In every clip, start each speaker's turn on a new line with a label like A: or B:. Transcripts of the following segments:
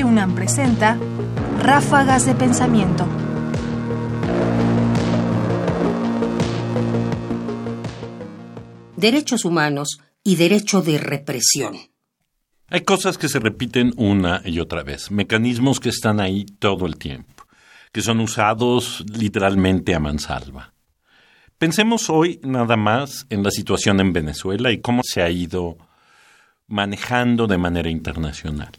A: Radio UNAM presenta Ráfagas de Pensamiento.
B: Derechos humanos y derecho de represión.
C: Hay cosas que se repiten una y otra vez, mecanismos que están ahí todo el tiempo, que son usados literalmente a mansalva. Pensemos hoy nada más en la situación en Venezuela y cómo se ha ido manejando de manera internacional.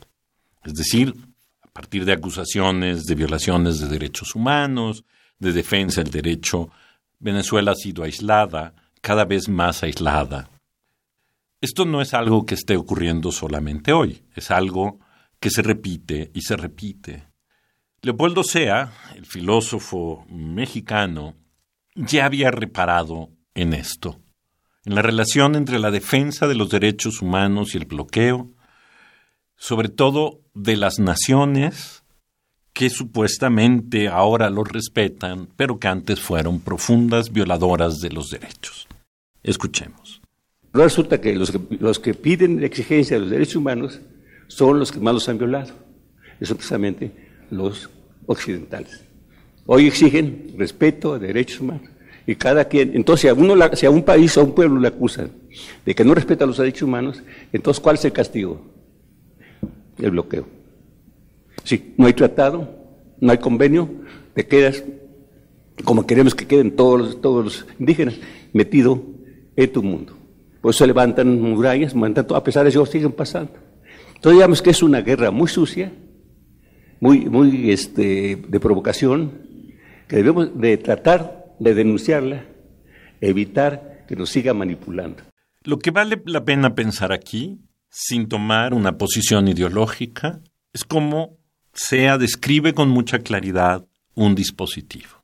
C: Es decir, a partir de acusaciones de violaciones de derechos humanos, de defensa del derecho, Venezuela ha sido aislada, cada vez más aislada. Esto no es algo que esté ocurriendo solamente hoy, es algo que se repite y se repite. Leopoldo Sea, el filósofo mexicano, ya había reparado en esto en la relación entre la defensa de los derechos humanos y el bloqueo, sobre todo de las naciones que supuestamente ahora los respetan, pero que antes fueron profundas violadoras de los derechos. Escuchemos.
D: Resulta que los que, piden exigencia de los derechos humanos son los que más los han violado. Eso precisamente los occidentales. Hoy exigen respeto a derechos humanos. Y cada quien, entonces a, si a un país o a un pueblo le acusan de que no respeta los derechos humanos, entonces ¿cuál es el castigo? El bloqueo. Si no hay tratado, no hay convenio, te quedas, como queremos que queden todos los, todos los indígenas, metido en tu mundo. Por eso levantan murallas, a pesar de eso siguen pasando. Entonces digamos que es una guerra muy sucia, muy, muy este, de provocación, que debemos de tratar de denunciarla, evitar que nos siga manipulando.
C: Lo que vale la pena pensar aquí, sin tomar una posición ideológica, es cómo SEA describe con mucha claridad un dispositivo.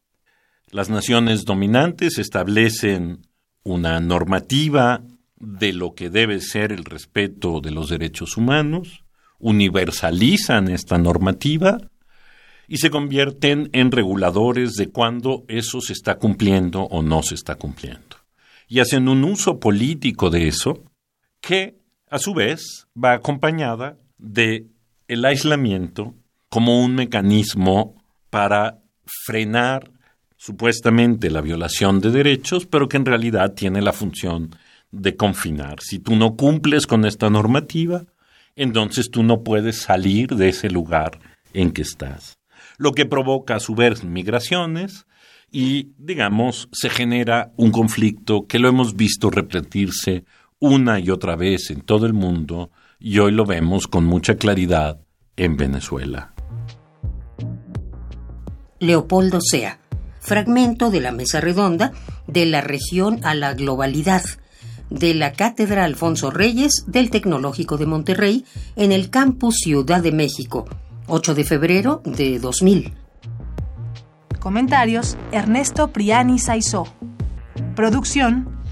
C: Las naciones dominantes establecen una normativa de lo que debe ser el respeto de los derechos humanos, universalizan esta normativa y se convierten en reguladores de cuándo eso se está cumpliendo o no se está cumpliendo. Y hacen un uso político de eso que, a su vez, va acompañada de el aislamiento como un mecanismo para frenar supuestamente la violación de derechos, pero que en realidad tiene la función de confinar. Si tú no cumples con esta normativa, entonces tú no puedes salir de ese lugar en que estás lo que provoca a su vez migraciones y, digamos, se genera un conflicto que lo hemos visto repetirse una y otra vez en todo el mundo y hoy lo vemos con mucha claridad en Venezuela.
B: Leopoldo Sea, fragmento de la mesa redonda de la región a la globalidad de la Cátedra Alfonso Reyes del Tecnológico de Monterrey en el campus Ciudad de México 8 de febrero de 2000.
A: Comentarios: Ernesto Priani Saizó. Producción: